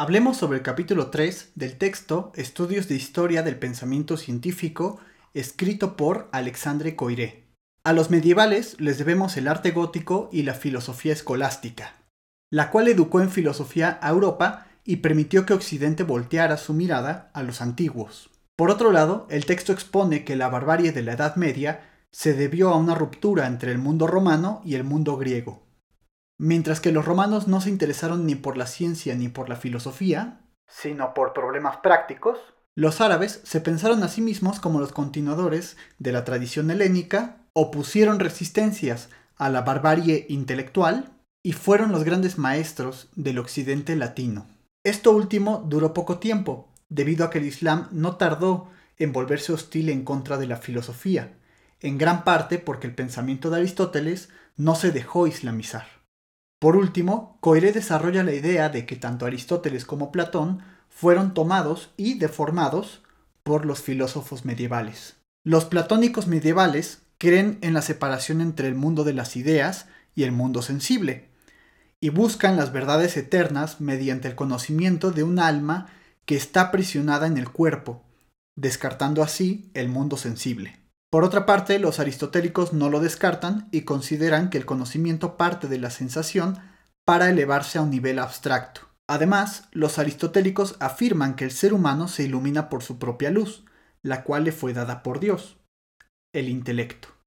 Hablemos sobre el capítulo 3 del texto Estudios de Historia del Pensamiento Científico, escrito por Alexandre Coiré. A los medievales les debemos el arte gótico y la filosofía escolástica, la cual educó en filosofía a Europa y permitió que Occidente volteara su mirada a los antiguos. Por otro lado, el texto expone que la barbarie de la Edad Media se debió a una ruptura entre el mundo romano y el mundo griego, Mientras que los romanos no se interesaron ni por la ciencia ni por la filosofía, sino por problemas prácticos, los árabes se pensaron a sí mismos como los continuadores de la tradición helénica, opusieron resistencias a la barbarie intelectual y fueron los grandes maestros del occidente latino. Esto último duró poco tiempo, debido a que el Islam no tardó en volverse hostil en contra de la filosofía, en gran parte porque el pensamiento de Aristóteles no se dejó islamizar. Por último, Coiré desarrolla la idea de que tanto Aristóteles como Platón fueron tomados y deformados por los filósofos medievales. Los platónicos medievales creen en la separación entre el mundo de las ideas y el mundo sensible, y buscan las verdades eternas mediante el conocimiento de un alma que está aprisionada en el cuerpo, descartando así el mundo sensible. Por otra parte, los aristotélicos no lo descartan y consideran que el conocimiento parte de la sensación para elevarse a un nivel abstracto. Además, los aristotélicos afirman que el ser humano se ilumina por su propia luz, la cual le fue dada por Dios, el intelecto.